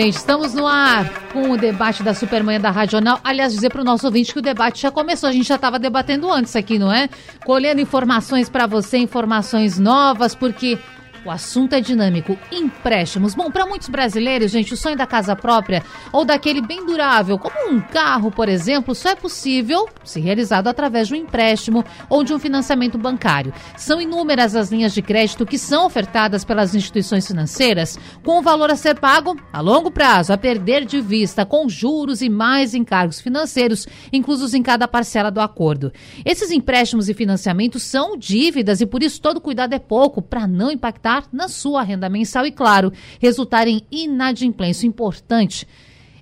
gente, estamos no ar com o debate da Supermanhã da Radional. Aliás, dizer para o nosso ouvinte que o debate já começou, a gente já estava debatendo antes aqui, não é? Colhendo informações para você, informações novas, porque o assunto é dinâmico. Empréstimos. Bom, para muitos brasileiros, gente, o sonho da casa própria ou daquele bem durável, como um carro, por exemplo, só é possível se realizado através de um empréstimo ou de um financiamento bancário. São inúmeras as linhas de crédito que são ofertadas pelas instituições financeiras, com o valor a ser pago a longo prazo, a perder de vista, com juros e mais encargos financeiros, inclusos em cada parcela do acordo. Esses empréstimos e financiamentos são dívidas e por isso todo cuidado é pouco para não impactar impactar na sua renda mensal e, claro, resultar em inadimplência. Importante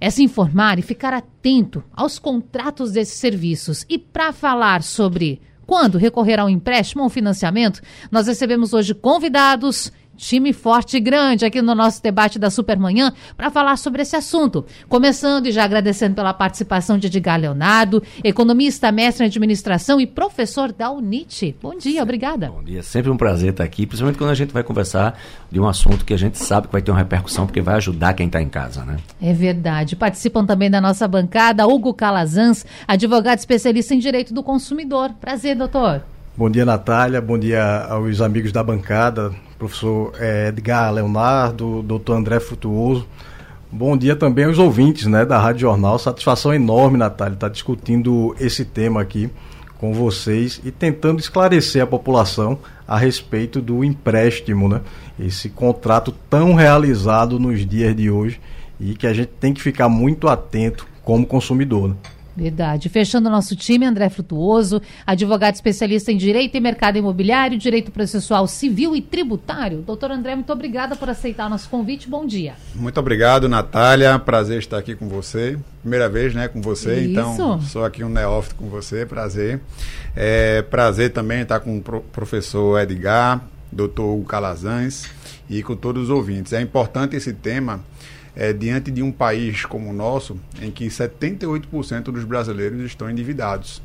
é se informar e ficar atento aos contratos desses serviços. E para falar sobre quando recorrer ao empréstimo ou financiamento, nós recebemos hoje convidados time forte e grande aqui no nosso debate da Supermanhã para falar sobre esse assunto. Começando e já agradecendo pela participação de Edgar Leonardo, economista, mestre em administração e professor da UNIT. Bom dia, obrigada. Bom dia, sempre um prazer estar aqui, principalmente quando a gente vai conversar de um assunto que a gente sabe que vai ter uma repercussão, porque vai ajudar quem está em casa, né? É verdade. Participam também da nossa bancada Hugo Calazans, advogado especialista em direito do consumidor. Prazer, doutor. Bom dia, Natália. Bom dia aos amigos da bancada, professor Edgar Leonardo, doutor André Frutuoso. Bom dia também aos ouvintes né, da Rádio Jornal. Satisfação enorme, Natália, estar tá discutindo esse tema aqui com vocês e tentando esclarecer a população a respeito do empréstimo, né? Esse contrato tão realizado nos dias de hoje e que a gente tem que ficar muito atento como consumidor. Né? Verdade. Fechando o nosso time, André Frutuoso, advogado especialista em Direito e Mercado Imobiliário, Direito Processual Civil e Tributário. Doutor André, muito obrigada por aceitar o nosso convite. Bom dia. Muito obrigado, Natália. Prazer estar aqui com você. Primeira vez, né, com você. Isso. Então, sou aqui um neófito com você. Prazer. É, prazer também estar com o professor Edgar, doutor Hugo Calazans e com todos os ouvintes. É importante esse tema é, diante de um país como o nosso, em que 78% dos brasileiros estão endividados.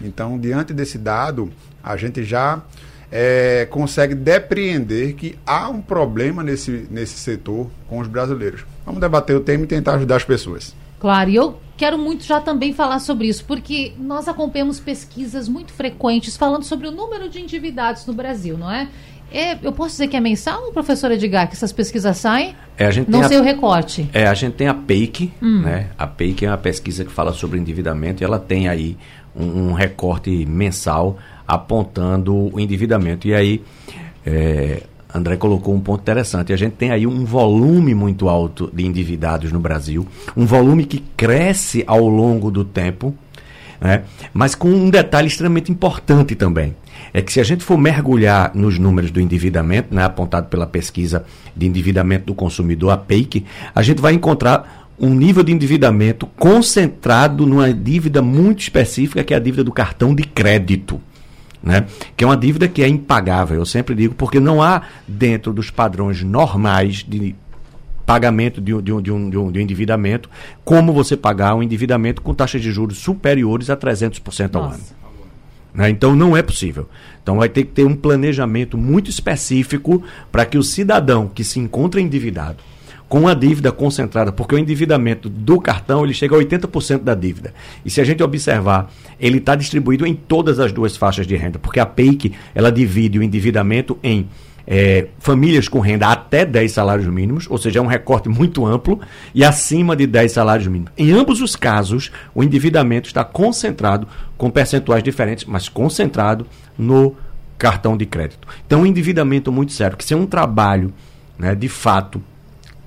Então, diante desse dado, a gente já é, consegue depreender que há um problema nesse, nesse setor com os brasileiros. Vamos debater o tema e tentar ajudar as pessoas. Claro, e eu quero muito já também falar sobre isso, porque nós acompanhamos pesquisas muito frequentes falando sobre o número de endividados no Brasil, não é? É, eu posso dizer que é mensal, professor Edgar, que essas pesquisas saem? É, a gente Não sei o recorte. É, a gente tem a PEIC, hum. né? A PEIC é uma pesquisa que fala sobre endividamento e ela tem aí um, um recorte mensal apontando o endividamento. E aí, é, André colocou um ponto interessante. A gente tem aí um volume muito alto de endividados no Brasil, um volume que cresce ao longo do tempo, né? mas com um detalhe extremamente importante também é que se a gente for mergulhar nos números do endividamento, né, apontado pela pesquisa de endividamento do consumidor, a PEIC, a gente vai encontrar um nível de endividamento concentrado numa dívida muito específica, que é a dívida do cartão de crédito. Né? Que é uma dívida que é impagável, eu sempre digo, porque não há dentro dos padrões normais de pagamento de, de, de, um, de, um, de um endividamento como você pagar um endividamento com taxas de juros superiores a 300% ao Nossa. ano. Né? Então não é possível. Então vai ter que ter um planejamento muito específico para que o cidadão que se encontra endividado, com a dívida concentrada, porque o endividamento do cartão ele chega a 80% da dívida. E se a gente observar, ele está distribuído em todas as duas faixas de renda, porque a PEIC ela divide o endividamento em é, famílias com renda até 10 salários mínimos, ou seja, é um recorte muito amplo, e acima de 10 salários mínimos. Em ambos os casos, o endividamento está concentrado, com percentuais diferentes, mas concentrado no cartão de crédito. Então, um endividamento muito sério, que se é um trabalho, né, de fato,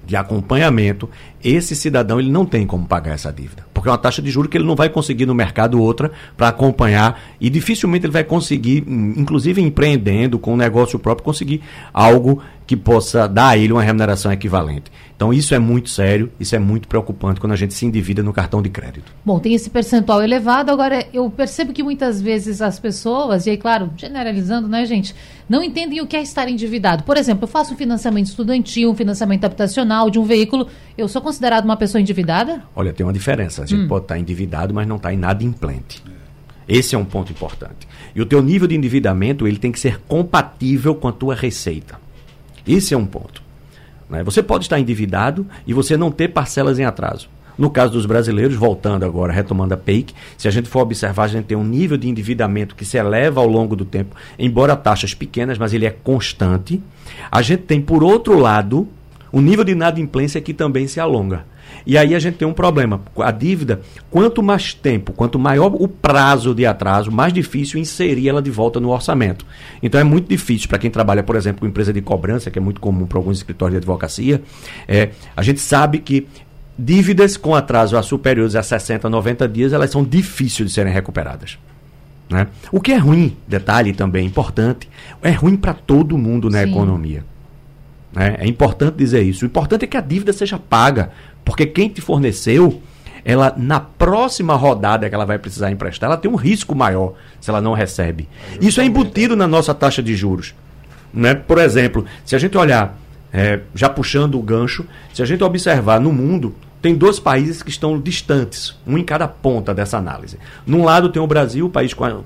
de acompanhamento, esse cidadão ele não tem como pagar essa dívida. Porque é uma taxa de juros que ele não vai conseguir no mercado outra para acompanhar e dificilmente ele vai conseguir, inclusive empreendendo com um negócio próprio, conseguir algo que possa dar a ele uma remuneração equivalente. Então isso é muito sério, isso é muito preocupante quando a gente se endivida no cartão de crédito. Bom, tem esse percentual elevado, agora eu percebo que muitas vezes as pessoas, e aí claro, generalizando, né, gente, não entendem o que é estar endividado. Por exemplo, eu faço um financiamento estudantil, um financiamento habitacional de um veículo, eu sou considerado uma pessoa endividada? Olha, tem uma diferença. A gente hum. pode estar endividado, mas não está inadimplente. Esse é um ponto importante. E o teu nível de endividamento, ele tem que ser compatível com a tua receita. Esse é um ponto. Né? Você pode estar endividado e você não ter parcelas em atraso. No caso dos brasileiros, voltando agora, retomando a PEIC, se a gente for observar, a gente tem um nível de endividamento que se eleva ao longo do tempo, embora taxas pequenas, mas ele é constante. A gente tem, por outro lado, o nível de inadimplência que também se alonga. E aí a gente tem um problema. A dívida, quanto mais tempo, quanto maior o prazo de atraso, mais difícil inserir ela de volta no orçamento. Então é muito difícil para quem trabalha, por exemplo, com empresa de cobrança, que é muito comum para alguns escritórios de advocacia. É, a gente sabe que dívidas com atraso a superiores a 60, 90 dias, elas são difíceis de serem recuperadas. Né? O que é ruim, detalhe também importante, é ruim para todo mundo na Sim. economia. Né? É importante dizer isso. O importante é que a dívida seja paga. Porque quem te forneceu, ela na próxima rodada que ela vai precisar emprestar, ela tem um risco maior se ela não recebe. Isso é embutido na nossa taxa de juros. Né? Por exemplo, se a gente olhar, é, já puxando o gancho, se a gente observar no mundo, tem dois países que estão distantes, um em cada ponta dessa análise. Num lado tem o Brasil, o país com a,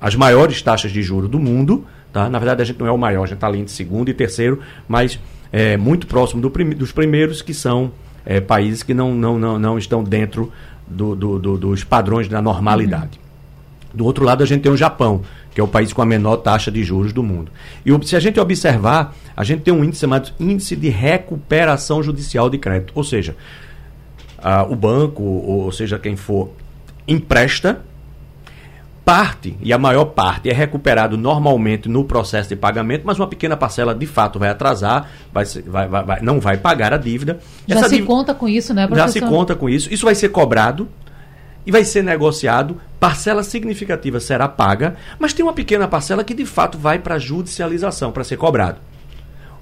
as maiores taxas de juros do mundo. Tá? Na verdade, a gente não é o maior, a gente está ali em segundo e terceiro, mas é, muito próximo do prim dos primeiros, que são é, países que não, não, não, não estão dentro do, do, do, dos padrões da normalidade. Do outro lado, a gente tem o Japão, que é o país com a menor taxa de juros do mundo. E se a gente observar, a gente tem um índice chamado Índice de Recuperação Judicial de Crédito. Ou seja, a, o banco, ou, ou seja, quem for, empresta parte, e a maior parte, é recuperado normalmente no processo de pagamento, mas uma pequena parcela de fato vai atrasar, vai, vai, vai, não vai pagar a dívida. Já Essa se dívida, conta com isso, né, professor? Já se conta com isso. Isso vai ser cobrado e vai ser negociado, parcela significativa será paga, mas tem uma pequena parcela que de fato vai para judicialização, para ser cobrado.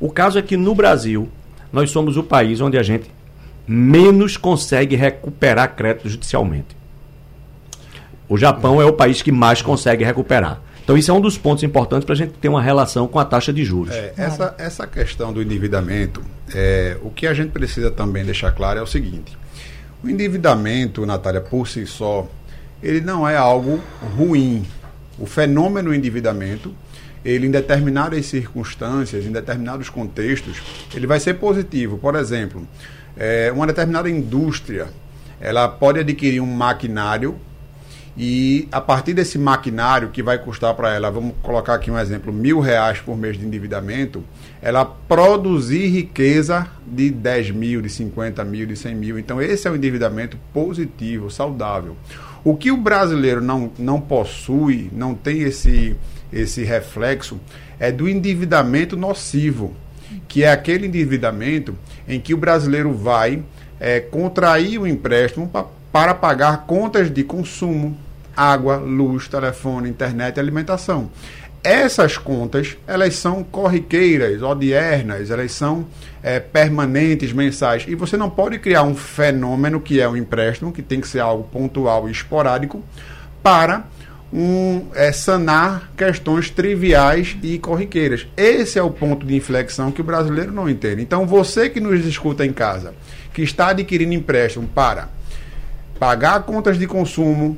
O caso é que no Brasil, nós somos o país onde a gente menos consegue recuperar crédito judicialmente. O Japão é o país que mais consegue recuperar. Então, isso é um dos pontos importantes para a gente ter uma relação com a taxa de juros. É, essa, essa questão do endividamento, é, o que a gente precisa também deixar claro é o seguinte: o endividamento, Natália, por si só, ele não é algo ruim. O fenômeno endividamento, ele em determinadas circunstâncias, em determinados contextos, ele vai ser positivo. Por exemplo, é, uma determinada indústria, ela pode adquirir um maquinário e a partir desse maquinário que vai custar para ela, vamos colocar aqui um exemplo, mil reais por mês de endividamento, ela produzir riqueza de 10 mil, de 50 mil, de 100 mil. Então esse é o endividamento positivo, saudável. O que o brasileiro não, não possui, não tem esse, esse reflexo, é do endividamento nocivo, que é aquele endividamento em que o brasileiro vai é, contrair o empréstimo para pagar contas de consumo, água, luz, telefone, internet e alimentação. Essas contas, elas são corriqueiras, odiernas, elas são é, permanentes, mensais. E você não pode criar um fenômeno que é um empréstimo, que tem que ser algo pontual e esporádico, para um, é, sanar questões triviais e corriqueiras. Esse é o ponto de inflexão que o brasileiro não entende. Então, você que nos escuta em casa, que está adquirindo empréstimo para pagar contas de consumo,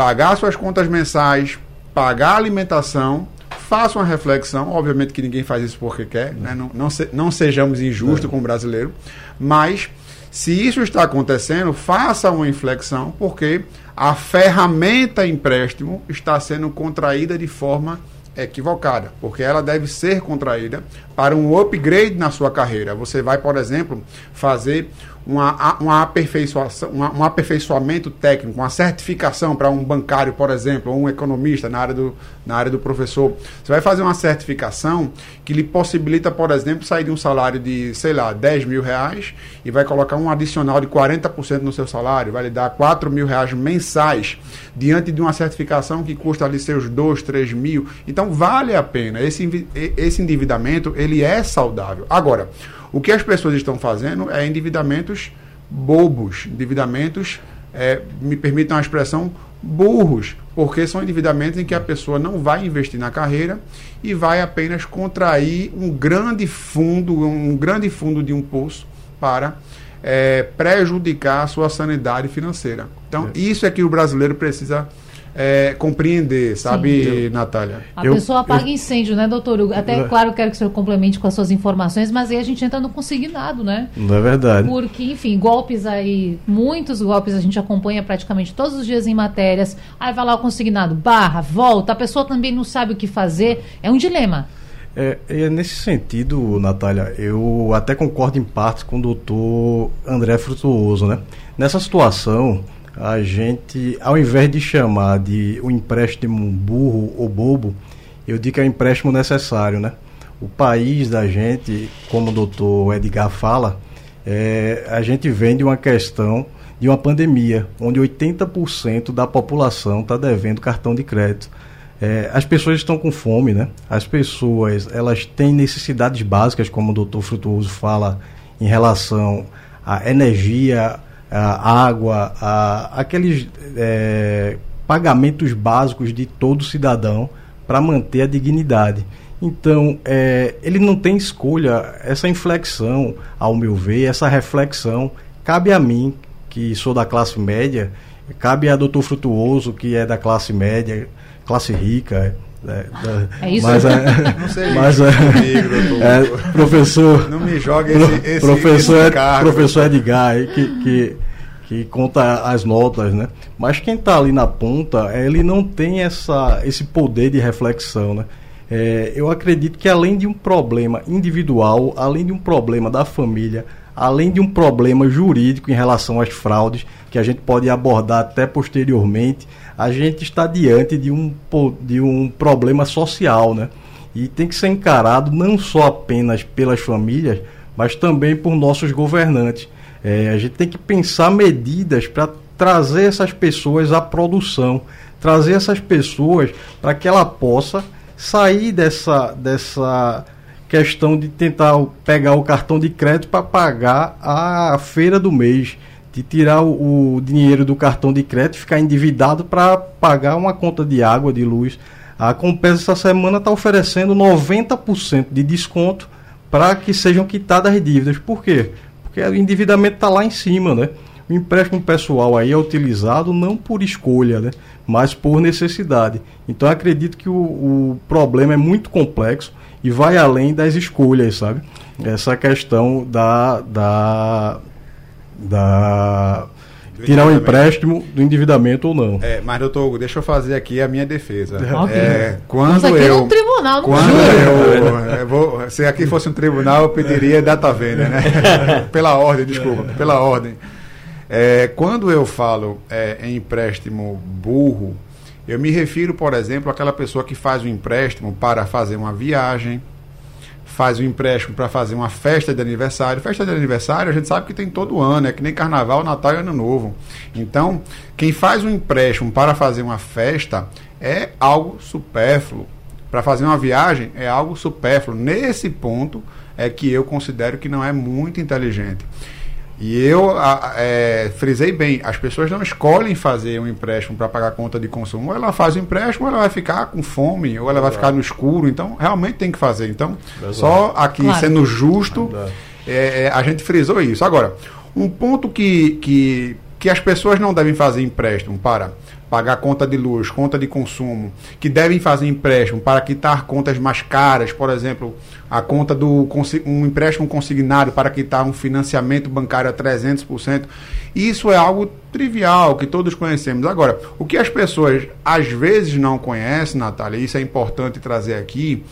pagar suas contas mensais, pagar a alimentação, faça uma reflexão. Obviamente que ninguém faz isso porque quer, né? não, não, se, não sejamos injustos é. com o brasileiro, mas se isso está acontecendo, faça uma inflexão, porque a ferramenta empréstimo está sendo contraída de forma equivocada, porque ela deve ser contraída para um upgrade na sua carreira. Você vai, por exemplo, fazer uma, uma aperfeiçoação, uma, um aperfeiçoamento técnico, uma certificação para um bancário, por exemplo, ou um economista na área, do, na área do professor. Você vai fazer uma certificação que lhe possibilita, por exemplo, sair de um salário de, sei lá, 10 mil reais e vai colocar um adicional de 40% no seu salário, vai lhe dar 4 mil reais mensais diante de uma certificação que custa ali seus 2, 3 mil. Então, vale a pena. Esse, esse endividamento, ele ele é saudável. Agora, o que as pessoas estão fazendo é endividamentos bobos, endividamentos, é, me permitam a expressão, burros, porque são endividamentos em que a pessoa não vai investir na carreira e vai apenas contrair um grande fundo, um grande fundo de um poço para é, prejudicar a sua sanidade financeira. Então, é. isso é que o brasileiro precisa é, compreender, sabe, Sim. Natália? A eu, pessoa apaga eu, incêndio, né, doutor Hugo? Até, é. claro, quero que o senhor complemente com as suas informações, mas aí a gente entra no consignado, né? Não é verdade. Porque, enfim, golpes aí, muitos golpes a gente acompanha praticamente todos os dias em matérias. Aí vai lá o consignado, barra, volta, a pessoa também não sabe o que fazer. É um dilema. É, é, nesse sentido, Natália, eu até concordo em parte com o doutor André Frutuoso, né? Nessa situação, a gente, ao invés de chamar de um empréstimo burro ou bobo, eu digo que é um empréstimo necessário, né? O país da gente, como o doutor Edgar fala, é, a gente vem de uma questão de uma pandemia, onde 80% da população está devendo cartão de crédito. É, as pessoas estão com fome, né? As pessoas, elas têm necessidades básicas, como o doutor Frutuoso fala, em relação à energia, água, aqueles é, pagamentos básicos de todo cidadão para manter a dignidade. Então, é, ele não tem escolha. Essa inflexão, ao meu ver, essa reflexão, cabe a mim, que sou da classe média, cabe a doutor Frutuoso, que é da classe média, classe rica, é, é isso? Mas, é, não sei mas, é, comigo, é, professor. Não me joga esse, esse, professor, esse cargo, professor Edgar, que, que, que conta as notas, né? Mas quem está ali na ponta, ele não tem essa, esse poder de reflexão, né? É, eu acredito que além de um problema individual, além de um problema da família, além de um problema jurídico em relação às fraudes, que a gente pode abordar até posteriormente, a gente está diante de um, de um problema social, né? E tem que ser encarado não só apenas pelas famílias, mas também por nossos governantes. É, a gente tem que pensar medidas para trazer essas pessoas à produção, trazer essas pessoas para que ela possa sair dessa, dessa questão de tentar pegar o cartão de crédito para pagar a feira do mês de tirar o, o dinheiro do cartão de crédito, ficar endividado para pagar uma conta de água, de luz. A Compesa essa semana está oferecendo 90% de desconto para que sejam quitadas as dívidas. Por quê? Porque o endividamento está lá em cima, né? O empréstimo pessoal aí é utilizado não por escolha, né? mas por necessidade. Então acredito que o, o problema é muito complexo e vai além das escolhas, sabe? Essa questão da, da da tirar o empréstimo do endividamento ou não. É, mas doutor Hugo, deixa eu fazer aqui a minha defesa. Okay. É, quando aqui eu é um tribunal, quando eu, eu vou, se aqui fosse um tribunal, eu pediria data venda, né? pela ordem, desculpa, pela ordem. É, quando eu falo é, em empréstimo burro, eu me refiro, por exemplo, àquela pessoa que faz um empréstimo para fazer uma viagem, faz um empréstimo para fazer uma festa de aniversário. Festa de aniversário a gente sabe que tem todo ano, é que nem carnaval, Natal e Ano Novo. Então, quem faz um empréstimo para fazer uma festa é algo supérfluo. Para fazer uma viagem é algo supérfluo. Nesse ponto é que eu considero que não é muito inteligente. E eu é, frisei bem, as pessoas não escolhem fazer um empréstimo para pagar conta de consumo. Ou ela faz o empréstimo, ou ela vai ficar com fome, ou ela vai ficar no escuro. Então, realmente tem que fazer. Então, só aqui claro. sendo justo, é, é, a gente frisou isso. Agora, um ponto que, que, que as pessoas não devem fazer empréstimo para pagar conta de luz, conta de consumo, que devem fazer empréstimo para quitar contas mais caras, por exemplo, a conta do um empréstimo consignado para quitar um financiamento bancário a 300%. Isso é algo trivial que todos conhecemos. Agora, o que as pessoas às vezes não conhecem, Natália, e isso é importante trazer aqui,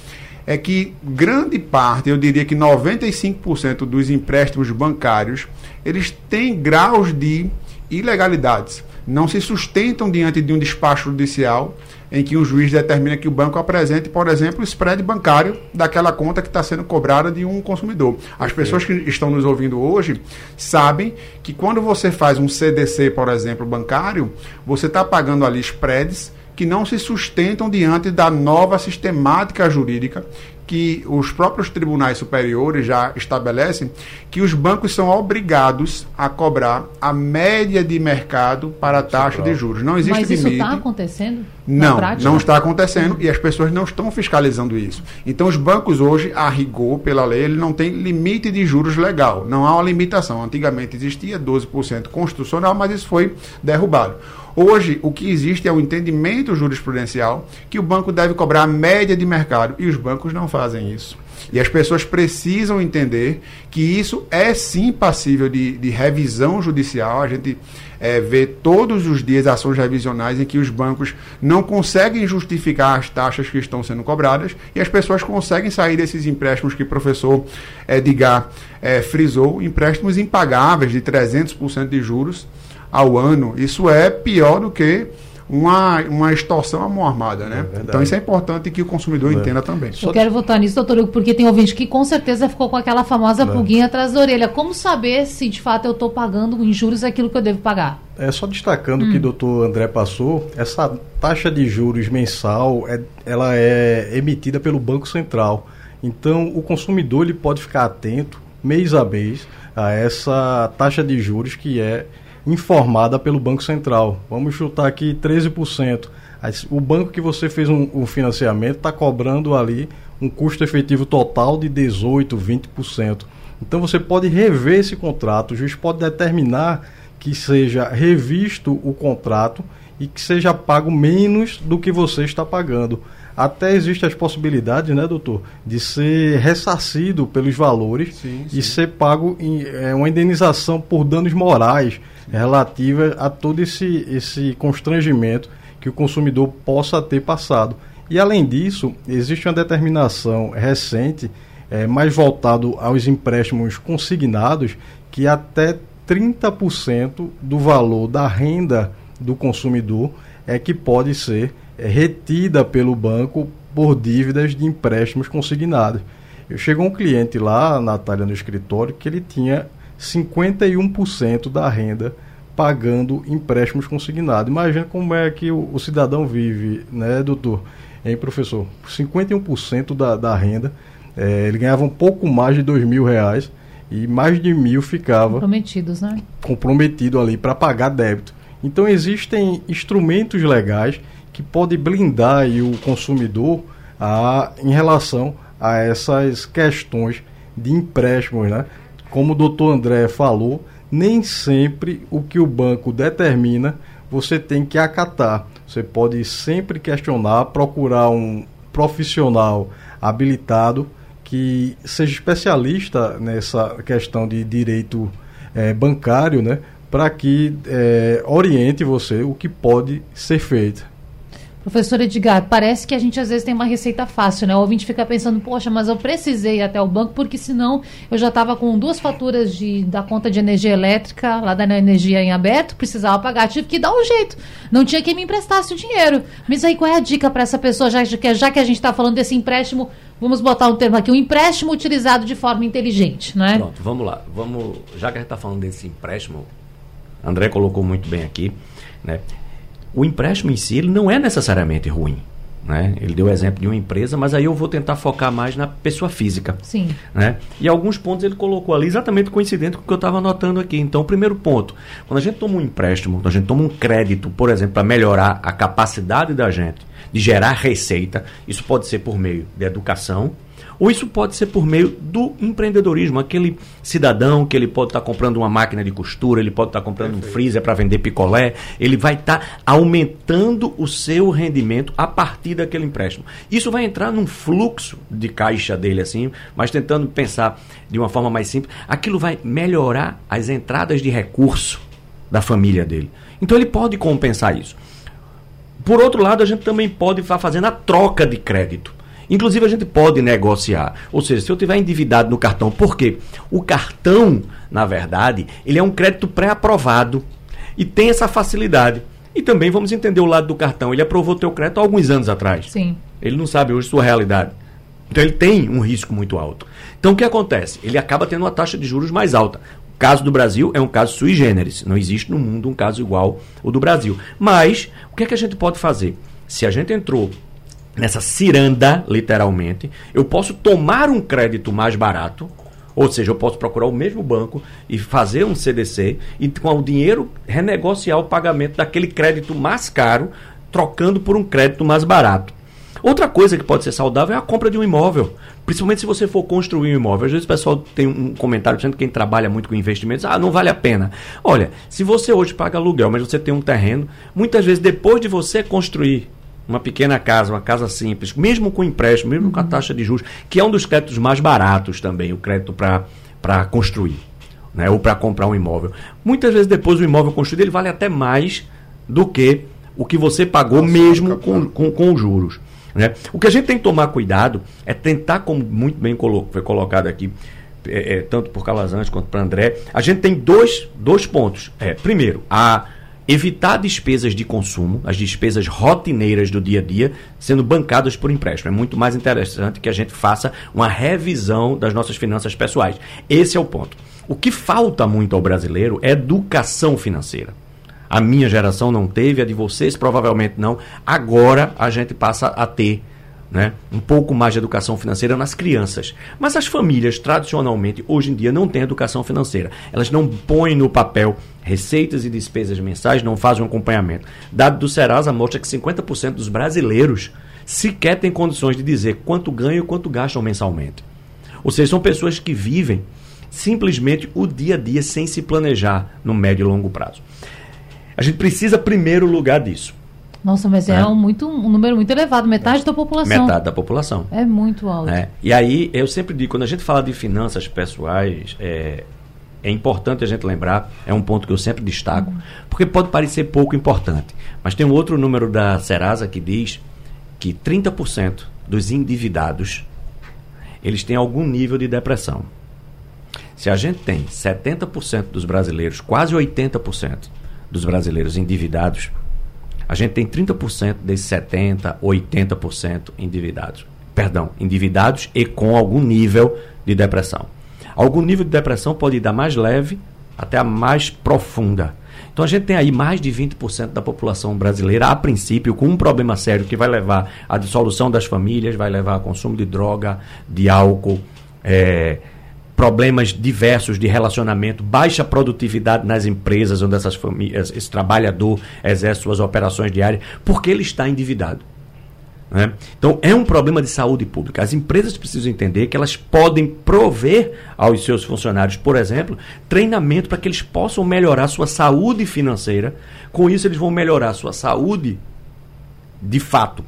é que grande parte, eu diria que 95% dos empréstimos bancários, eles têm graus de ilegalidades não se sustentam diante de um despacho judicial em que um juiz determina que o banco apresente, por exemplo, o spread bancário daquela conta que está sendo cobrada de um consumidor. As pessoas que estão nos ouvindo hoje sabem que quando você faz um CDC, por exemplo, bancário, você está pagando ali spreads que não se sustentam diante da nova sistemática jurídica que os próprios tribunais superiores já estabelecem que os bancos são obrigados a cobrar a média de mercado para a taxa de juros. Não existe Mas isso está acontecendo? Não, não está acontecendo e as pessoas não estão fiscalizando isso. Então, os bancos hoje, a rigor, pela lei, ele não tem limite de juros legal. Não há uma limitação. Antigamente existia 12% constitucional, mas isso foi derrubado. Hoje, o que existe é o entendimento jurisprudencial que o banco deve cobrar a média de mercado e os bancos não fazem isso. E as pessoas precisam entender que isso é sim passível de, de revisão judicial. A gente é, vê todos os dias ações revisionais em que os bancos não conseguem justificar as taxas que estão sendo cobradas e as pessoas conseguem sair desses empréstimos que o professor Edgar é, frisou, empréstimos impagáveis de 300% de juros ao ano. Isso é pior do que uma, uma extorsão à mão armada, né? É então isso é importante que o consumidor é. entenda também. Eu quero voltar nisso, doutor Hugo, porque tem ouvinte que com certeza ficou com aquela famosa é. pulguinha atrás da orelha. Como saber se de fato eu estou pagando em juros aquilo que eu devo pagar? É só destacando hum. que o doutor André passou, essa taxa de juros mensal, é, ela é emitida pelo Banco Central. Então o consumidor ele pode ficar atento mês a mês a essa taxa de juros que é informada pelo Banco Central. Vamos chutar aqui 13%. O banco que você fez um, um financiamento está cobrando ali um custo efetivo total de 18%, 20%. Então você pode rever esse contrato, o juiz pode determinar que seja revisto o contrato e que seja pago menos do que você está pagando. Até existem as possibilidades, né, doutor, de ser ressarcido pelos valores sim, sim. e ser pago em, é, uma indenização por danos morais relativa a todo esse, esse constrangimento que o consumidor possa ter passado. E além disso, existe uma determinação recente, é, mais voltado aos empréstimos consignados, que até 30% do valor da renda do consumidor é que pode ser retida pelo banco por dívidas de empréstimos consignados. Eu chegou um cliente lá, Natália, no escritório, que ele tinha 51% da renda pagando empréstimos consignados. Imagina como é que o, o cidadão vive, né, doutor? Hein, professor? 51% da, da renda, é, ele ganhava um pouco mais de dois mil reais e mais de mil ficava comprometidos, né? Comprometido ali para pagar débito. Então existem instrumentos legais que podem blindar o consumidor a, em relação a essas questões de empréstimos, né? Como o doutor André falou, nem sempre o que o banco determina você tem que acatar. Você pode sempre questionar, procurar um profissional habilitado que seja especialista nessa questão de direito é, bancário, né, para que é, oriente você o que pode ser feito. Professor Edgar, parece que a gente às vezes tem uma receita fácil, né? O ouvinte fica pensando, poxa, mas eu precisei ir até o banco porque senão eu já estava com duas faturas de, da conta de energia elétrica, lá da energia em aberto, precisava pagar, tive que dar um jeito. Não tinha quem me emprestasse o dinheiro. Mas aí qual é a dica para essa pessoa, já que, já que a gente está falando desse empréstimo, vamos botar um termo aqui, um empréstimo utilizado de forma inteligente, não é? Pronto, vamos lá. Vamos, já que a gente está falando desse empréstimo, André colocou muito bem aqui, né? O empréstimo em si ele não é necessariamente ruim. Né? Ele deu o exemplo de uma empresa, mas aí eu vou tentar focar mais na pessoa física. Sim. Né? E alguns pontos ele colocou ali exatamente coincidente com o que eu estava anotando aqui. Então, o primeiro ponto, quando a gente toma um empréstimo, quando a gente toma um crédito, por exemplo, para melhorar a capacidade da gente de gerar receita, isso pode ser por meio de educação, ou isso pode ser por meio do empreendedorismo, aquele cidadão que ele pode estar tá comprando uma máquina de costura, ele pode estar tá comprando Perfeito. um freezer para vender picolé, ele vai estar tá aumentando o seu rendimento a partir daquele empréstimo. Isso vai entrar num fluxo de caixa dele assim, mas tentando pensar de uma forma mais simples, aquilo vai melhorar as entradas de recurso da família dele. Então ele pode compensar isso. Por outro lado, a gente também pode estar fazendo a troca de crédito. Inclusive, a gente pode negociar. Ou seja, se eu tiver endividado no cartão, por quê? O cartão, na verdade, ele é um crédito pré-aprovado e tem essa facilidade. E também vamos entender o lado do cartão. Ele aprovou teu crédito há alguns anos atrás. Sim. Ele não sabe hoje sua realidade. Então ele tem um risco muito alto. Então o que acontece? Ele acaba tendo uma taxa de juros mais alta. O caso do Brasil é um caso sui generis. Não existe no mundo um caso igual o do Brasil. Mas o que é que a gente pode fazer? Se a gente entrou nessa ciranda, literalmente, eu posso tomar um crédito mais barato, ou seja, eu posso procurar o mesmo banco e fazer um CDC e com o dinheiro renegociar o pagamento daquele crédito mais caro, trocando por um crédito mais barato. Outra coisa que pode ser saudável é a compra de um imóvel. Principalmente se você for construir um imóvel. Às vezes o pessoal tem um comentário dizendo que quem trabalha muito com investimentos, ah, não vale a pena. Olha, se você hoje paga aluguel, mas você tem um terreno, muitas vezes depois de você construir uma pequena casa, uma casa simples, mesmo com empréstimo, mesmo com a uhum. taxa de juros, que é um dos créditos mais baratos também, o crédito para construir, né, ou para comprar um imóvel. Muitas vezes depois o imóvel construído ele vale até mais do que o que você pagou Nossa, mesmo com, com, com os juros. Né? O que a gente tem que tomar cuidado é tentar, como muito bem colo foi colocado aqui, é, é, tanto por Calazans quanto para André, a gente tem dois, dois pontos. É, primeiro, a evitar despesas de consumo, as despesas rotineiras do dia a dia, sendo bancadas por empréstimo. É muito mais interessante que a gente faça uma revisão das nossas finanças pessoais. Esse é o ponto. O que falta muito ao brasileiro é educação financeira. A minha geração não teve, a de vocês provavelmente não. Agora a gente passa a ter né? um pouco mais de educação financeira nas crianças. Mas as famílias, tradicionalmente, hoje em dia, não têm educação financeira. Elas não põem no papel receitas e despesas mensais, não fazem um acompanhamento. Dado do Serasa mostra que 50% dos brasileiros sequer têm condições de dizer quanto ganham e quanto gastam mensalmente. Ou seja, são pessoas que vivem simplesmente o dia a dia sem se planejar no médio e longo prazo. A gente precisa, primeiro lugar, disso. Nossa, mas é, é um, muito, um número muito elevado, metade da população. Metade da população. É muito alto. É. E aí, eu sempre digo, quando a gente fala de finanças pessoais, é, é importante a gente lembrar, é um ponto que eu sempre destaco, uhum. porque pode parecer pouco importante, mas tem um outro número da Serasa que diz que 30% dos endividados eles têm algum nível de depressão. Se a gente tem 70% dos brasileiros, quase 80% dos brasileiros endividados, a gente tem 30% desses 70%, 80% endividados. Perdão, endividados e com algum nível de depressão. Algum nível de depressão pode ir da mais leve até a mais profunda. Então a gente tem aí mais de 20% da população brasileira, a princípio, com um problema sério que vai levar à dissolução das famílias, vai levar ao consumo de droga, de álcool, é, problemas diversos de relacionamento, baixa produtividade nas empresas onde essas famílias, esse trabalhador exerce suas operações diárias, porque ele está endividado. Né? Então é um problema de saúde pública. As empresas precisam entender que elas podem prover aos seus funcionários, por exemplo, treinamento para que eles possam melhorar sua saúde financeira. Com isso, eles vão melhorar sua saúde de fato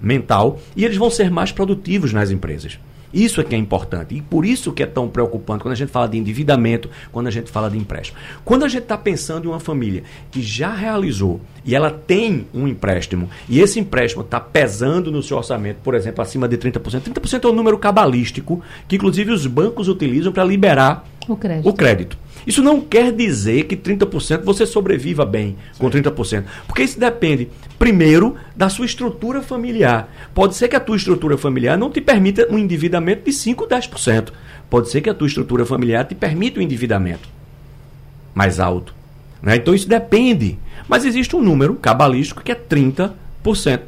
mental e eles vão ser mais produtivos nas empresas. Isso é que é importante. E por isso que é tão preocupante quando a gente fala de endividamento, quando a gente fala de empréstimo. Quando a gente está pensando em uma família que já realizou e ela tem um empréstimo, e esse empréstimo está pesando no seu orçamento, por exemplo, acima de 30%. 30% é um número cabalístico que, inclusive, os bancos utilizam para liberar o crédito. o crédito. Isso não quer dizer que 30% você sobreviva bem Sim. com 30%. Porque isso depende, primeiro, da sua estrutura familiar. Pode ser que a tua estrutura familiar não te permita um endividamento de 5, 10%. Pode ser que a tua estrutura familiar te permita um endividamento mais alto. Né? Então isso depende. Mas existe um número cabalístico que é 30%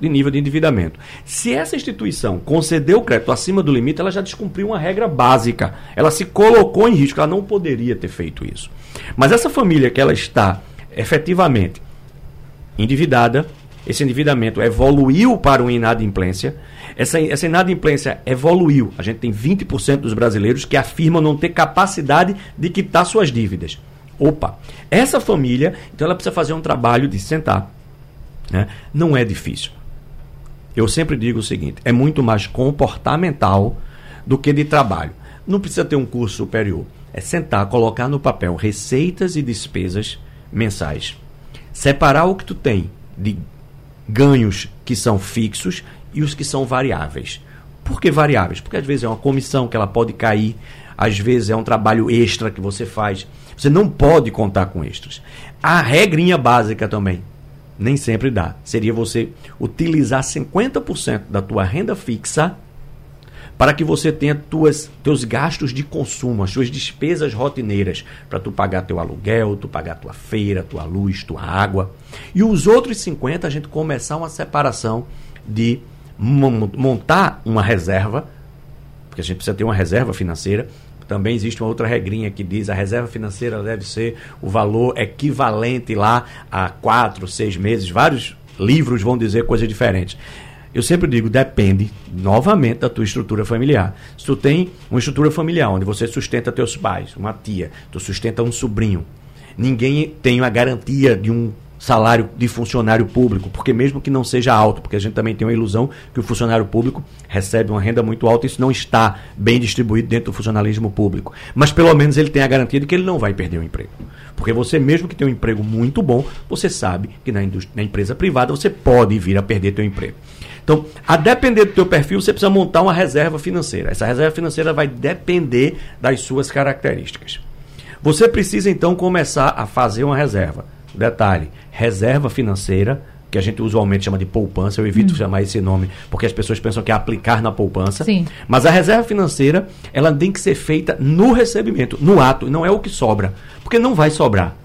de nível de endividamento. Se essa instituição concedeu crédito acima do limite, ela já descumpriu uma regra básica. Ela se colocou em risco, ela não poderia ter feito isso. Mas essa família que ela está efetivamente endividada, esse endividamento evoluiu para uma inadimplência, essa, essa inadimplência evoluiu. A gente tem 20% dos brasileiros que afirmam não ter capacidade de quitar suas dívidas. Opa, essa família, então ela precisa fazer um trabalho de sentar, né? Não é difícil. Eu sempre digo o seguinte: é muito mais comportamental do que de trabalho. Não precisa ter um curso superior. É sentar, colocar no papel receitas e despesas mensais. Separar o que tu tem de ganhos que são fixos e os que são variáveis. Por que variáveis? Porque às vezes é uma comissão que ela pode cair, às vezes é um trabalho extra que você faz. Você não pode contar com extras. A regrinha básica também nem sempre dá. Seria você utilizar 50% da tua renda fixa para que você tenha tuas, teus gastos de consumo, as suas despesas rotineiras, para tu pagar teu aluguel, tu pagar tua feira, tua luz, tua água. E os outros 50 a gente começar uma separação de montar uma reserva, porque a gente precisa ter uma reserva financeira. Também existe uma outra regrinha que diz a reserva financeira deve ser o valor equivalente lá a quatro, seis meses. Vários livros vão dizer coisas diferentes. Eu sempre digo, depende novamente da tua estrutura familiar. Se tu tem uma estrutura familiar onde você sustenta teus pais, uma tia, tu sustenta um sobrinho, ninguém tem a garantia de um salário de funcionário público, porque mesmo que não seja alto, porque a gente também tem uma ilusão que o funcionário público recebe uma renda muito alta, isso não está bem distribuído dentro do funcionalismo público. Mas pelo menos ele tem a garantia de que ele não vai perder o emprego. Porque você mesmo que tem um emprego muito bom, você sabe que na, na empresa privada você pode vir a perder teu emprego. Então, a depender do teu perfil, você precisa montar uma reserva financeira. Essa reserva financeira vai depender das suas características. Você precisa então começar a fazer uma reserva. Detalhe: reserva financeira, que a gente usualmente chama de poupança. Eu evito hum. chamar esse nome porque as pessoas pensam que é aplicar na poupança. Sim. Mas a reserva financeira, ela tem que ser feita no recebimento, no ato, e não é o que sobra, porque não vai sobrar.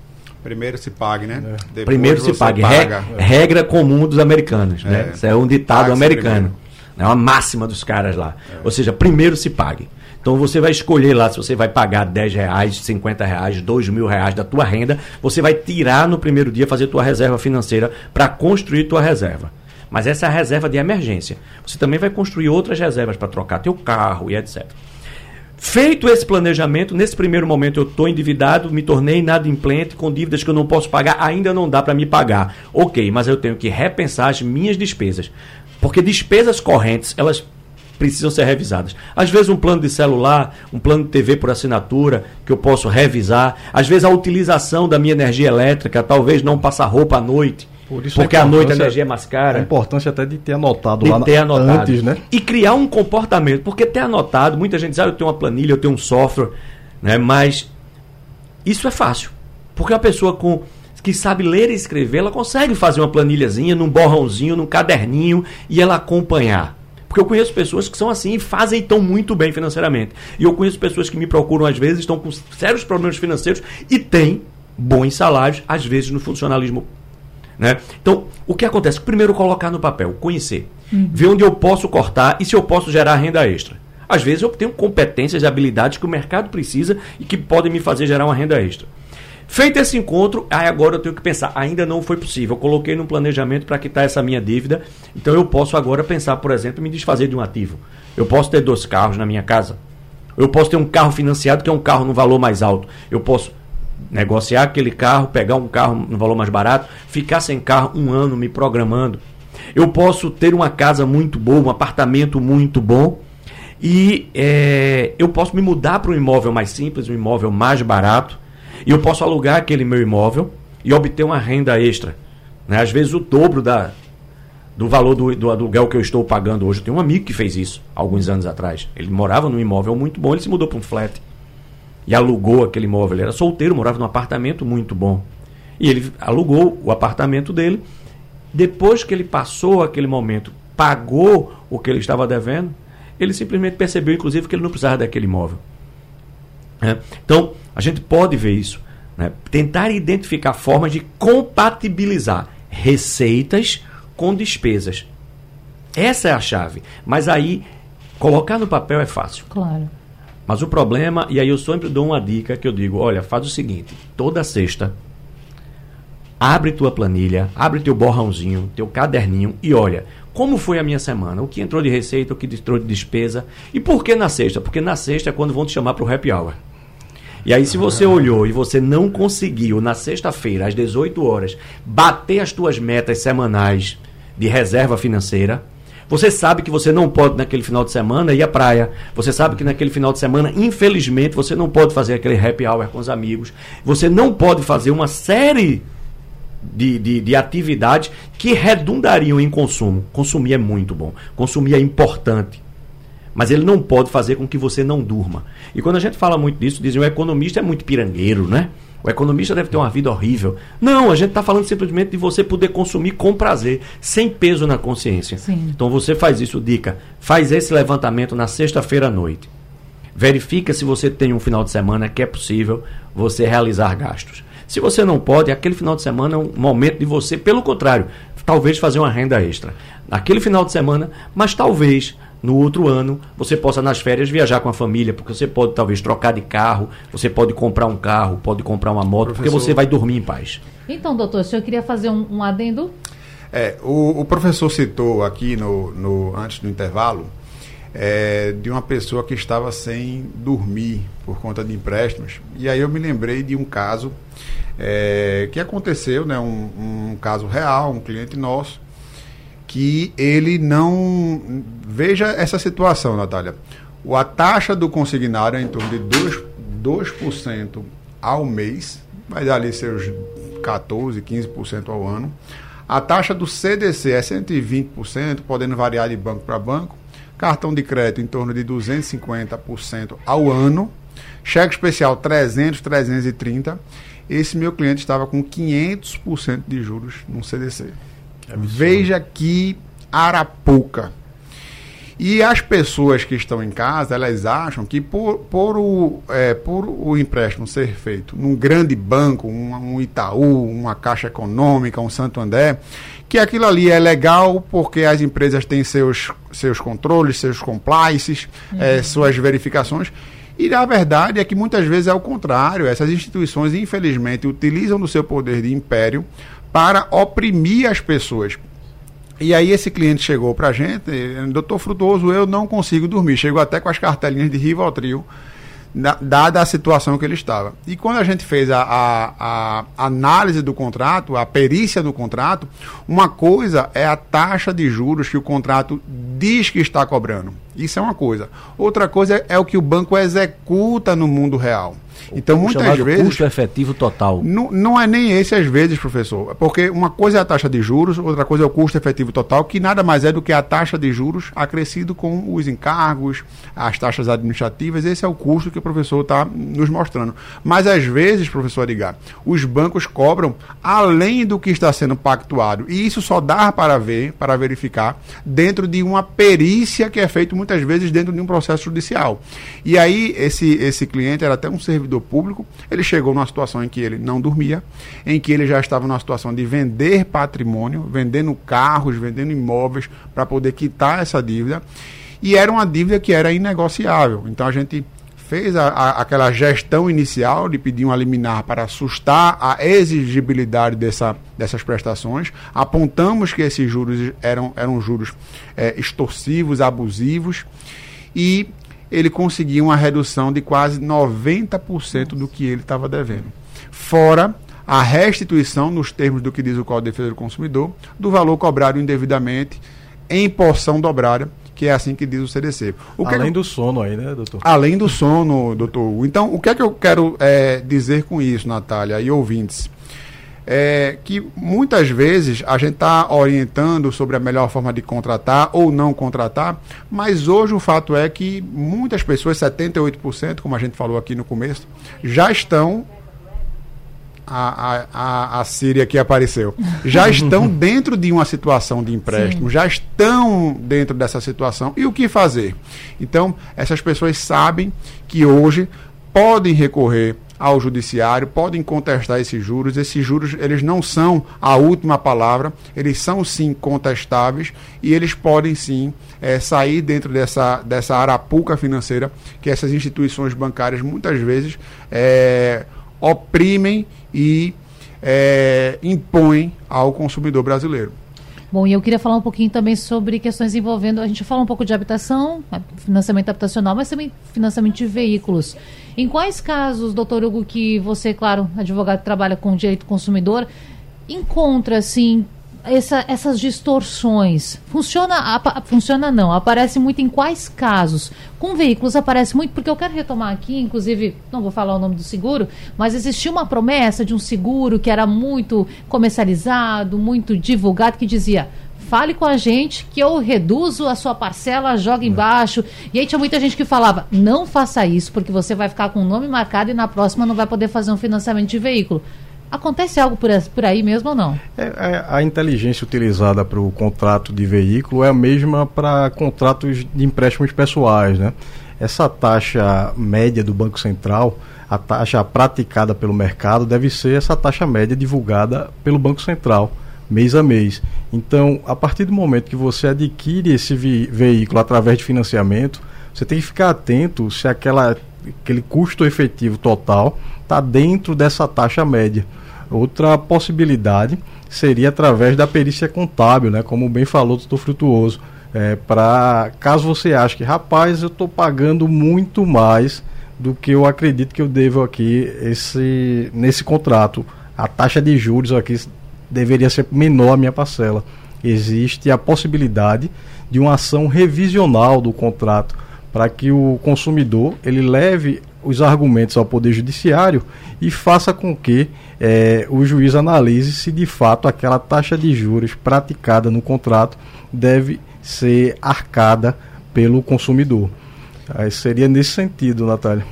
Primeiro se pague, né? É. Primeiro se pague. Paga. Regra comum dos americanos, né? é. né? Isso é um ditado pague americano. É uma máxima dos caras lá. É. Ou seja, primeiro se pague. Então você vai escolher lá se você vai pagar 10 reais, 50 reais, 2 mil reais da tua renda, você vai tirar no primeiro dia, fazer tua reserva financeira para construir tua reserva. Mas essa é a reserva de emergência. Você também vai construir outras reservas para trocar teu carro e etc. Feito esse planejamento, nesse primeiro momento eu estou endividado, me tornei inadimplente, com dívidas que eu não posso pagar, ainda não dá para me pagar. Ok, mas eu tenho que repensar as minhas despesas. Porque despesas correntes, elas precisam ser revisadas. Às vezes um plano de celular, um plano de TV por assinatura, que eu posso revisar. Às vezes a utilização da minha energia elétrica, talvez não passar roupa à noite. Por porque à noite a energia é mais cara. A importância até de ter anotado de lá ter anotado. antes, né? E criar um comportamento. Porque ter anotado, muita gente diz, ah, eu tenho uma planilha, eu tenho um software, né? mas isso é fácil. Porque a pessoa com que sabe ler e escrever, ela consegue fazer uma planilhazinha num borrãozinho, num caderninho e ela acompanhar. Porque eu conheço pessoas que são assim e fazem tão muito bem financeiramente. E eu conheço pessoas que me procuram às vezes, estão com sérios problemas financeiros e têm bons salários, às vezes no funcionalismo. Né? Então, o que acontece? Primeiro, colocar no papel, conhecer. Uhum. Ver onde eu posso cortar e se eu posso gerar renda extra. Às vezes eu tenho competências e habilidades que o mercado precisa e que podem me fazer gerar uma renda extra. Feito esse encontro, aí agora eu tenho que pensar, ainda não foi possível. Eu coloquei no planejamento para quitar essa minha dívida, então eu posso agora pensar, por exemplo, me desfazer de um ativo. Eu posso ter dois carros na minha casa. Eu posso ter um carro financiado que é um carro no valor mais alto. Eu posso negociar aquele carro, pegar um carro no valor mais barato, ficar sem carro um ano me programando. Eu posso ter uma casa muito boa, um apartamento muito bom e é, eu posso me mudar para um imóvel mais simples, um imóvel mais barato e eu posso alugar aquele meu imóvel e obter uma renda extra. Né? Às vezes o dobro da, do valor do, do aluguel que eu estou pagando hoje. Tenho um amigo que fez isso alguns anos atrás. Ele morava num imóvel muito bom, ele se mudou para um flat e alugou aquele imóvel. Ele era solteiro, morava num apartamento muito bom. E ele alugou o apartamento dele. Depois que ele passou aquele momento, pagou o que ele estava devendo, ele simplesmente percebeu, inclusive, que ele não precisava daquele imóvel. É. Então, a gente pode ver isso. Né? Tentar identificar formas de compatibilizar receitas com despesas. Essa é a chave. Mas aí, colocar no papel é fácil. Claro. Mas o problema, e aí eu sempre dou uma dica que eu digo: olha, faz o seguinte, toda sexta, abre tua planilha, abre teu borrãozinho, teu caderninho e olha. Como foi a minha semana? O que entrou de receita, o que entrou de despesa? E por que na sexta? Porque na sexta é quando vão te chamar para o happy hour. E aí, se você olhou e você não conseguiu, na sexta-feira, às 18 horas, bater as tuas metas semanais de reserva financeira, você sabe que você não pode, naquele final de semana, ir à praia. Você sabe que naquele final de semana, infelizmente, você não pode fazer aquele happy hour com os amigos. Você não pode fazer uma série de, de, de atividades que redundariam em consumo. Consumir é muito bom. Consumir é importante mas ele não pode fazer com que você não durma. E quando a gente fala muito disso, dizem o economista é muito pirangueiro, né? O economista deve ter uma vida horrível. Não, a gente está falando simplesmente de você poder consumir com prazer, sem peso na consciência. Sim. Então você faz isso, dica. Faz esse levantamento na sexta-feira à noite. Verifica se você tem um final de semana que é possível você realizar gastos. Se você não pode, aquele final de semana é um momento de você, pelo contrário, talvez fazer uma renda extra. Naquele final de semana, mas talvez no outro ano você possa nas férias viajar com a família, porque você pode talvez trocar de carro, você pode comprar um carro, pode comprar uma moto, Professor... porque você vai dormir em paz. Então, doutor, o senhor queria fazer um, um adendo? É, o, o, professor citou aqui no, no antes do intervalo é, de uma pessoa que estava sem dormir por conta de empréstimos. E aí eu me lembrei de um caso é, que aconteceu, né, um, um caso real, um cliente nosso, que ele não. Veja essa situação, Natália. A taxa do consignário é em torno de 2%, 2 ao mês, vai dar ali seus 14%, 15% ao ano. A taxa do CDC é 120%, podendo variar de banco para banco. Cartão de crédito em torno de 250% ao ano. Cheque especial 300, 330. Esse meu cliente estava com 500% de juros no CDC. É Veja que arapuca. E as pessoas que estão em casa, elas acham que por, por, o, é, por o empréstimo ser feito num grande banco, um, um Itaú, uma Caixa Econômica, um Santo André, que aquilo ali é legal porque as empresas têm seus, seus controles, seus compliances, uhum. é, suas verificações. E a verdade é que muitas vezes é o contrário. Essas instituições, infelizmente, utilizam do seu poder de império para oprimir as pessoas. E aí esse cliente chegou para a gente, doutor Frutuoso, eu não consigo dormir. Chegou até com as cartelinhas de Rivotril, dada a situação que ele estava. E quando a gente fez a, a, a, análise do contrato, a perícia do contrato, uma coisa é a taxa de juros que o contrato diz que está cobrando. Isso é uma coisa. Outra coisa é, é o que o banco executa no mundo real. Então, muitas vezes. custo efetivo total. Não, não é nem esse, às vezes, professor. Porque uma coisa é a taxa de juros, outra coisa é o custo efetivo total, que nada mais é do que a taxa de juros acrescido com os encargos, as taxas administrativas. Esse é o custo que o professor está nos mostrando. Mas, às vezes, professor Edgar, os bancos cobram além do que está sendo pactuado. E isso só dá para ver, para verificar, dentro de uma perícia que é feita muitas vezes dentro de um processo judicial. E aí, esse, esse cliente era até um servidor servidor público, ele chegou numa situação em que ele não dormia, em que ele já estava numa situação de vender patrimônio, vendendo carros, vendendo imóveis para poder quitar essa dívida. E era uma dívida que era inegociável. Então a gente fez a, a, aquela gestão inicial de pedir uma liminar para assustar a exigibilidade dessa, dessas prestações. Apontamos que esses juros eram, eram juros é, extorsivos, abusivos. E ele conseguia uma redução de quase 90% do que ele estava devendo. Fora a restituição, nos termos do que diz o Código de Defesa do Consumidor, do valor cobrado indevidamente em porção dobrada, que é assim que diz o CDC. O Além é que... do sono aí, né, doutor? Além do sono, doutor. Então, o que é que eu quero é, dizer com isso, Natália e ouvintes? É que muitas vezes a gente está orientando sobre a melhor forma de contratar ou não contratar, mas hoje o fato é que muitas pessoas, 78%, como a gente falou aqui no começo, já estão. A, a, a Síria que apareceu. Já estão dentro de uma situação de empréstimo, Sim. já estão dentro dessa situação. E o que fazer? Então, essas pessoas sabem que hoje podem recorrer ao judiciário, podem contestar esses juros. Esses juros, eles não são a última palavra, eles são sim contestáveis e eles podem sim é, sair dentro dessa, dessa arapuca financeira que essas instituições bancárias muitas vezes é, oprimem e é, impõem ao consumidor brasileiro. Bom, e eu queria falar um pouquinho também sobre questões envolvendo. A gente fala um pouco de habitação, financiamento habitacional, mas também financiamento de veículos. Em quais casos, doutor Hugo, que você, claro, advogado trabalha com direito consumidor, encontra, assim, essa, essas distorções funciona a, funciona não aparece muito em quais casos com veículos aparece muito porque eu quero retomar aqui inclusive não vou falar o nome do seguro mas existia uma promessa de um seguro que era muito comercializado muito divulgado que dizia fale com a gente que eu reduzo a sua parcela, joga embaixo. E aí tinha muita gente que falava, não faça isso, porque você vai ficar com o nome marcado e na próxima não vai poder fazer um financiamento de veículo. Acontece algo por, por aí mesmo ou não? É, é, a inteligência utilizada para o contrato de veículo é a mesma para contratos de empréstimos pessoais, né? Essa taxa média do Banco Central, a taxa praticada pelo mercado, deve ser essa taxa média divulgada pelo Banco Central mês a mês. Então, a partir do momento que você adquire esse veículo através de financiamento, você tem que ficar atento se aquela, aquele custo efetivo total está dentro dessa taxa média. Outra possibilidade seria através da perícia contábil, né? como bem falou o doutor Frutuoso. É, para caso você ache que, rapaz, eu estou pagando muito mais do que eu acredito que eu devo aqui esse, nesse contrato. A taxa de juros aqui deveria ser menor a minha parcela. Existe a possibilidade de uma ação revisional do contrato para que o consumidor ele leve os argumentos ao Poder Judiciário e faça com que é, o juiz analise se de fato aquela taxa de juros praticada no contrato deve ser arcada pelo consumidor. Aí seria nesse sentido, Natália.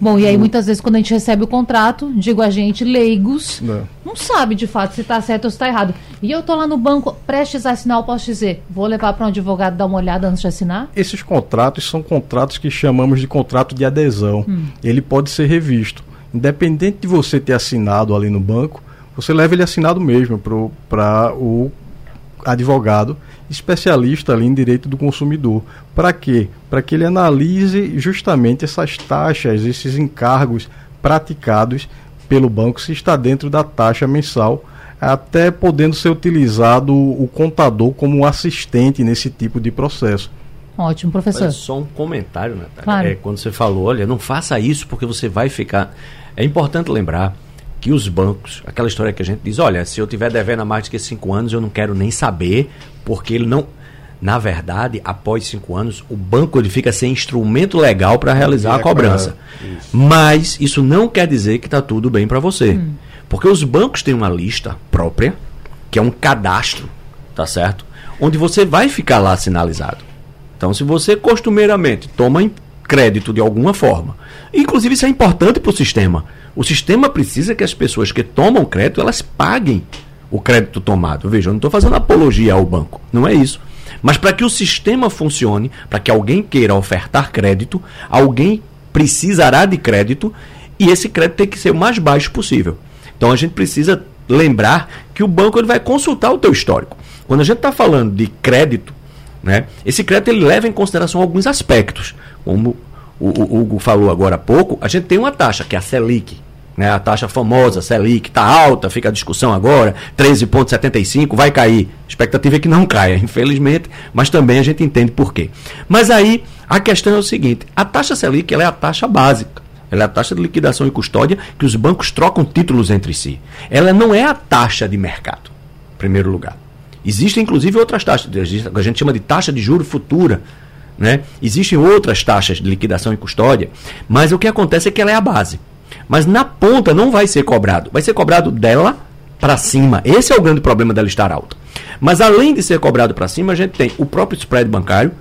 Bom, e aí muitas vezes quando a gente recebe o contrato, digo a gente, leigos, não, não sabe de fato se está certo ou se está errado. E eu estou lá no banco, prestes a assinar, eu posso dizer, vou levar para um advogado dar uma olhada antes de assinar? Esses contratos são contratos que chamamos de contrato de adesão. Hum. Ele pode ser revisto. Independente de você ter assinado ali no banco, você leva ele assinado mesmo para o advogado especialista ali em direito do consumidor. Para quê? Para que ele analise justamente essas taxas, esses encargos praticados pelo banco, se está dentro da taxa mensal, até podendo ser utilizado o contador como assistente nesse tipo de processo. Ótimo, professor. Olha, só um comentário, Natália. Claro. É, quando você falou, olha, não faça isso porque você vai ficar. É importante lembrar que os bancos, aquela história que a gente diz, olha, se eu tiver devendo há mais de que cinco anos, eu não quero nem saber, porque ele não. Na verdade, após cinco anos, o banco ele fica sem instrumento legal para realizar a cobrança. Isso. Mas isso não quer dizer que está tudo bem para você. Hum. Porque os bancos têm uma lista própria, que é um cadastro, tá certo? Onde você vai ficar lá sinalizado. Então, se você costumeiramente toma crédito de alguma forma, inclusive isso é importante para o sistema. O sistema precisa que as pessoas que tomam crédito, elas paguem o crédito tomado. Veja, eu não estou fazendo apologia ao banco, não é isso. Mas para que o sistema funcione, para que alguém queira ofertar crédito, alguém precisará de crédito e esse crédito tem que ser o mais baixo possível. Então a gente precisa lembrar que o banco ele vai consultar o teu histórico. Quando a gente está falando de crédito, né, esse crédito ele leva em consideração alguns aspectos. Como o, o Hugo falou agora há pouco, a gente tem uma taxa, que é a Selic, né, a taxa famosa, Selic, está alta, fica a discussão agora, 13,75, vai cair. A expectativa é que não caia, infelizmente, mas também a gente entende por quê. Mas aí a questão é o seguinte: a taxa Selic ela é a taxa básica. Ela é a taxa de liquidação e custódia que os bancos trocam títulos entre si. Ela não é a taxa de mercado, em primeiro lugar. Existem, inclusive, outras taxas, que a gente chama de taxa de juro futura. Né? Existem outras taxas de liquidação e custódia, mas o que acontece é que ela é a base. Mas na ponta não vai ser cobrado. Vai ser cobrado dela para cima. Esse é o grande problema dela estar alta. Mas além de ser cobrado para cima, a gente tem o próprio spread bancário,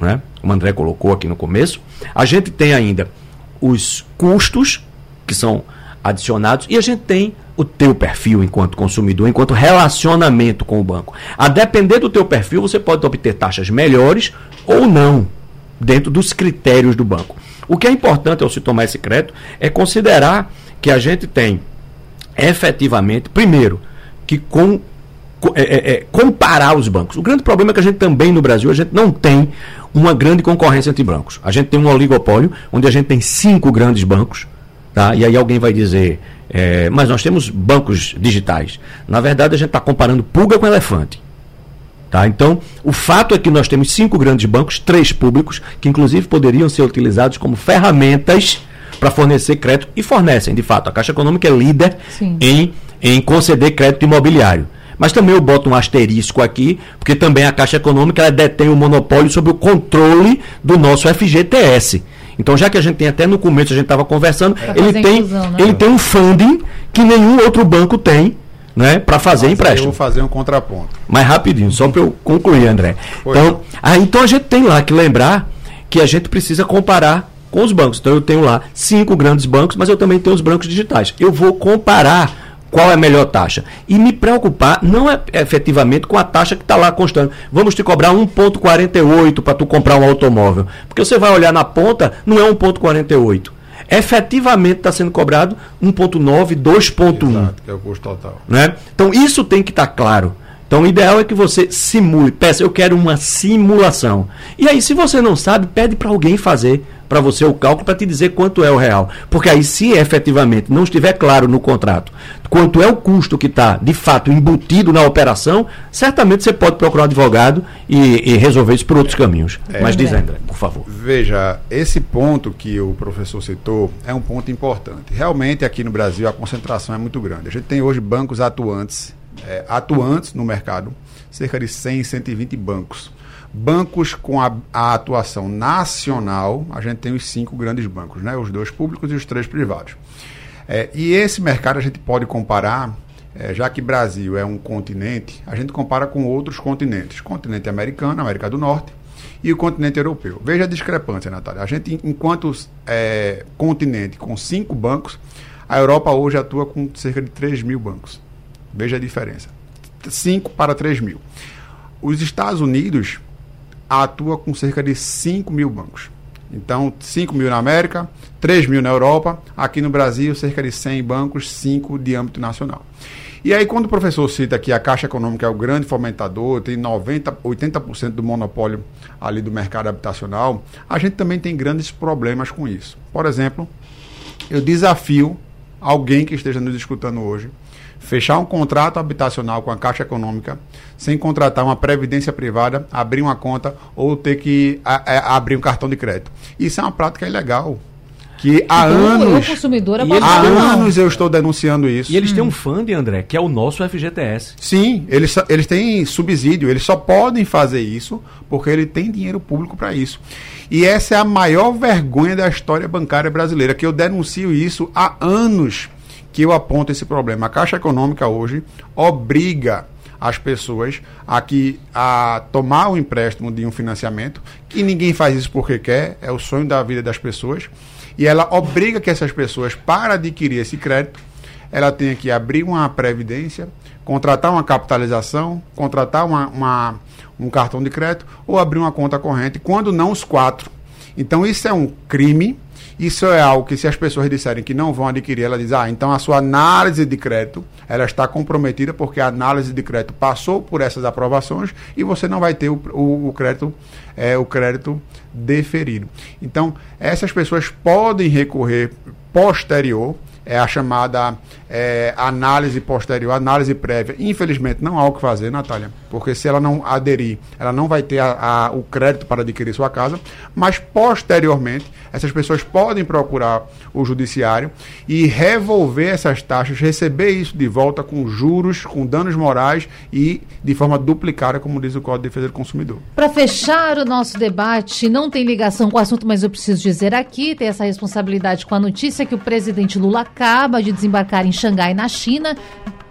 né? como o André colocou aqui no começo. A gente tem ainda os custos que são adicionados e a gente tem o teu perfil enquanto consumidor, enquanto relacionamento com o banco. A depender do teu perfil, você pode obter taxas melhores ou não, dentro dos critérios do banco. O que é importante ao se tomar esse crédito é considerar que a gente tem efetivamente, primeiro, que com, é, é, é, comparar os bancos. O grande problema é que a gente também no Brasil, a gente não tem uma grande concorrência entre bancos. A gente tem um oligopólio, onde a gente tem cinco grandes bancos, tá? e aí alguém vai dizer, é, mas nós temos bancos digitais. Na verdade, a gente está comparando pulga com elefante. Tá? Então, o fato é que nós temos cinco grandes bancos, três públicos, que inclusive poderiam ser utilizados como ferramentas para fornecer crédito e fornecem, de fato. A Caixa Econômica é líder em, em conceder crédito imobiliário. Mas também eu boto um asterisco aqui, porque também a Caixa Econômica ela detém o monopólio sobre o controle do nosso FGTS. Então, já que a gente tem até no começo, a gente estava conversando, ele tem, inclusão, né? ele tem um funding que nenhum outro banco tem né, para fazer empréstimo. Eu vou fazer um contraponto. Mais rapidinho, só para eu concluir, André. então, aí, então a gente tem lá que lembrar que a gente precisa comparar com os bancos. Então eu tenho lá cinco grandes bancos, mas eu também tenho os bancos digitais. Eu vou comparar qual é a melhor taxa. E me preocupar não é efetivamente com a taxa que está lá constando. Vamos te cobrar 1,48 para tu comprar um automóvel. Porque você vai olhar na ponta, não é 1,48 Efetivamente está sendo cobrado 1,9, 2,1. Que é o custo total. Né? Então isso tem que estar tá claro. Então, o ideal é que você simule. Peça, eu quero uma simulação. E aí, se você não sabe, pede para alguém fazer para você o cálculo para te dizer quanto é o real. Porque aí, se efetivamente não estiver claro no contrato quanto é o custo que está, de fato, embutido na operação, certamente você pode procurar um advogado e, e resolver isso por outros caminhos. É, Mas diz, André, por favor. Veja, esse ponto que o professor citou é um ponto importante. Realmente, aqui no Brasil, a concentração é muito grande. A gente tem hoje bancos atuantes é, atuantes no mercado, cerca de 100, 120 bancos. Bancos com a, a, atuação nacional, a gente tem os cinco grandes bancos, né? os dois públicos e os três privados. É, e esse mercado a gente pode comparar, é, já que Brasil é um continente, a gente compara com outros continentes. Continente americano, América do Norte, e o continente europeu. Veja a discrepância, Natália. A gente, enquanto é, continente com cinco bancos, a Europa hoje atua com cerca de 3 mil bancos. Veja a diferença. 5 para 3 mil. Os Estados Unidos atua com cerca de 5 mil bancos. Então, 5 mil na América, 3 mil na Europa, aqui no Brasil, cerca de 100 bancos, 5 de âmbito nacional. E aí, quando o professor cita que a Caixa Econômica é o grande fomentador, tem 90, 80% do monopólio ali do mercado habitacional, a gente também tem grandes problemas com isso. Por exemplo, eu desafio alguém que esteja nos escutando hoje fechar um contrato habitacional com a Caixa Econômica sem contratar uma previdência privada, abrir uma conta ou ter que a, a, abrir um cartão de crédito. Isso é uma prática ilegal. Que há então, anos. Eu, consumidora, há anos eu estou denunciando isso. E eles hum. têm um fundo, André, que é o nosso FGTS. Sim, eles, eles têm subsídio, eles só podem fazer isso porque ele tem dinheiro público para isso. E essa é a maior vergonha da história bancária brasileira, que eu denuncio isso há anos que eu aponto esse problema. A Caixa Econômica hoje obriga as pessoas a, que, a tomar o empréstimo de um financiamento, que ninguém faz isso porque quer, é o sonho da vida das pessoas, e ela obriga que essas pessoas, para adquirir esse crédito, ela tenha que abrir uma previdência, contratar uma capitalização, contratar uma, uma, um cartão de crédito ou abrir uma conta corrente, quando não os quatro. Então isso é um crime isso é algo que se as pessoas disserem que não vão adquirir, ela diz, ah, então a sua análise de crédito, ela está comprometida porque a análise de crédito passou por essas aprovações e você não vai ter o, o, o crédito, é, o crédito deferido. Então, essas pessoas podem recorrer posterior é a chamada é, análise posterior, análise prévia. Infelizmente, não há o que fazer, Natália, porque se ela não aderir, ela não vai ter a, a, o crédito para adquirir sua casa, mas posteriormente, essas pessoas podem procurar o judiciário e revolver essas taxas, receber isso de volta com juros, com danos morais e de forma duplicada, como diz o Código de Defesa do Consumidor. Para fechar o nosso debate, não tem ligação com o assunto, mas eu preciso dizer aqui, tem essa responsabilidade com a notícia que o presidente Lula acaba de desembarcar em Xangai, na China.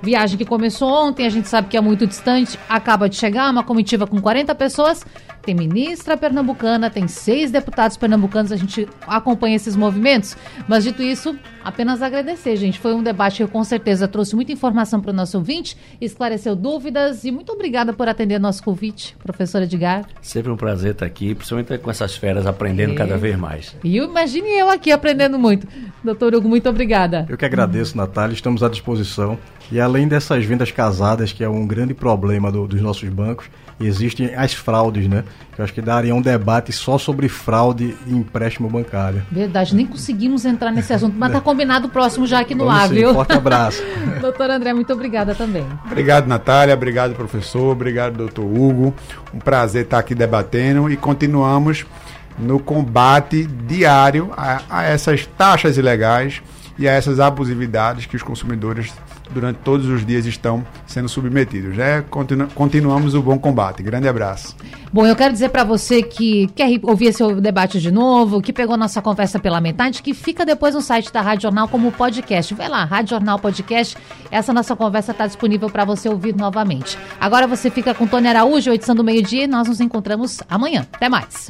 Viagem que começou ontem, a gente sabe que é muito distante, acaba de chegar, uma comitiva com 40 pessoas tem ministra pernambucana, tem seis deputados pernambucanos, a gente acompanha esses movimentos. Mas dito isso, apenas agradecer, gente. Foi um debate que com certeza trouxe muita informação para o nosso ouvinte, esclareceu dúvidas e muito obrigada por atender nosso convite, professora Edgar. Sempre um prazer estar aqui, principalmente com essas feras, aprendendo é. cada vez mais. E imagine eu aqui aprendendo muito. Doutor Hugo, muito obrigada. Eu que agradeço, Natália, estamos à disposição. E além dessas vendas casadas, que é um grande problema do, dos nossos bancos, existem as fraudes, né? Eu acho que daria um debate só sobre fraude e empréstimo bancário. Verdade, nem conseguimos entrar nesse assunto, mas está combinado o próximo já aqui no Vamos ar, sim, viu? Forte abraço. doutor André, muito obrigada também. Obrigado, Natália. Obrigado, professor. Obrigado, doutor Hugo. Um prazer estar aqui debatendo e continuamos no combate diário a, a essas taxas ilegais e a essas abusividades que os consumidores durante todos os dias estão sendo submetidos. Né? Continu continuamos o bom combate. Grande abraço. Bom, eu quero dizer para você que quer ouvir esse debate de novo, que pegou nossa conversa pela metade, que fica depois no site da Rádio Jornal como podcast. Vai lá, Rádio Jornal Podcast. Essa nossa conversa está disponível para você ouvir novamente. Agora você fica com Tony Araújo, edição do meio-dia, e nós nos encontramos amanhã. Até mais.